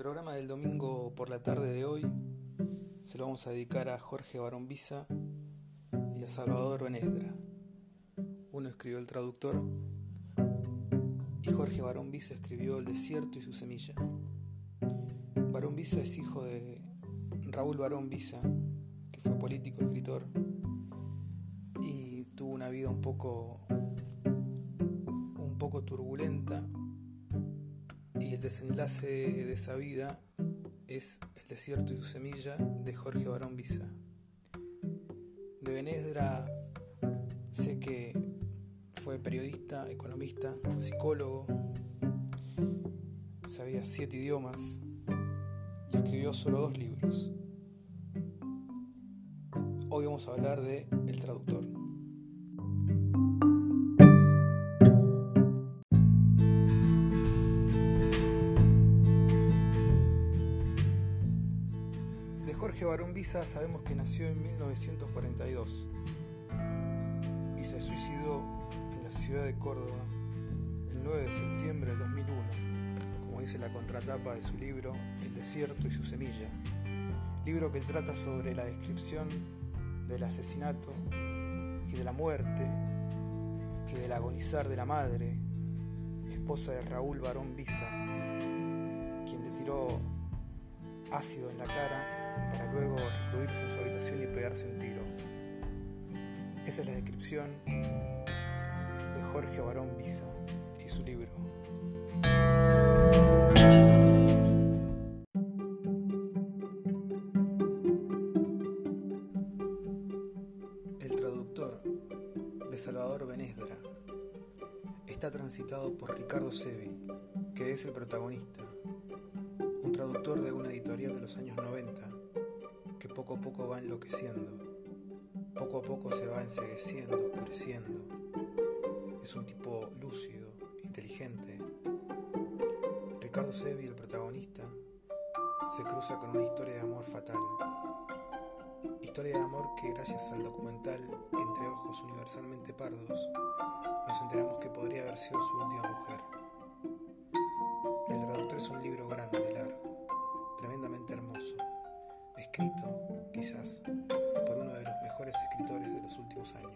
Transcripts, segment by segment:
programa del domingo por la tarde de hoy se lo vamos a dedicar a Jorge Barón Visa y a Salvador Benesdra. Uno escribió El Traductor y Jorge Barón Visa escribió El Desierto y su semilla. Barón Visa es hijo de Raúl Barón Visa, que fue político, escritor y tuvo una vida un poco un poco turbulenta y el desenlace de esa vida es El desierto y su semilla de Jorge Barón Visa. De Benedra sé que fue periodista, economista, psicólogo, sabía siete idiomas y escribió solo dos libros. Hoy vamos a hablar de El traductor. Jorge Barón Visa sabemos que nació en 1942 y se suicidó en la ciudad de Córdoba el 9 de septiembre del 2001, como dice la contratapa de su libro El desierto y su semilla, libro que trata sobre la descripción del asesinato y de la muerte y del agonizar de la madre, esposa de Raúl Barón Visa, quien le tiró ácido en la cara para luego recluirse en su habitación y pegarse un tiro. Esa es la descripción de Jorge Barón Visa y su libro. El traductor de Salvador Benesdra está transitado por Ricardo Sevi, que es el protagonista, un traductor de una editorial de los años 90 que poco a poco va enloqueciendo, poco a poco se va ensegueciendo, oscureciendo. Es un tipo lúcido, inteligente. Ricardo Sevi, el protagonista, se cruza con una historia de amor fatal. Historia de amor que gracias al documental Entre Ojos Universalmente Pardos nos enteramos que podría haber sido su última mujer. El traductor es un libro grande, largo, tremendamente hermoso quizás, por uno de los mejores escritores de los últimos años.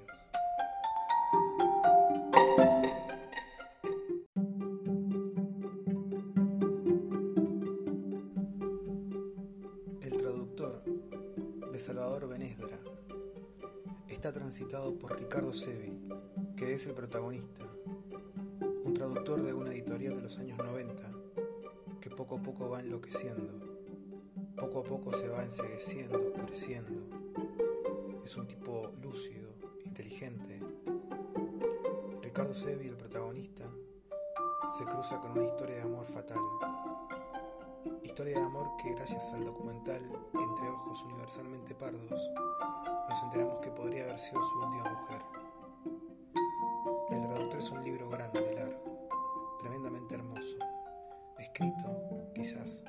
El traductor de Salvador Benesdra está transitado por Ricardo Sevi, que es el protagonista, un traductor de una editorial de los años 90 que poco a poco va enloqueciendo poco a poco se va ensegueciendo, oscureciendo. Es un tipo lúcido, inteligente. Ricardo Sevi, el protagonista, se cruza con una historia de amor fatal. Historia de amor que gracias al documental Entre Ojos Universalmente Pardos nos enteramos que podría haber sido su última mujer. El traductor es un libro grande, largo, tremendamente hermoso, escrito, quizás,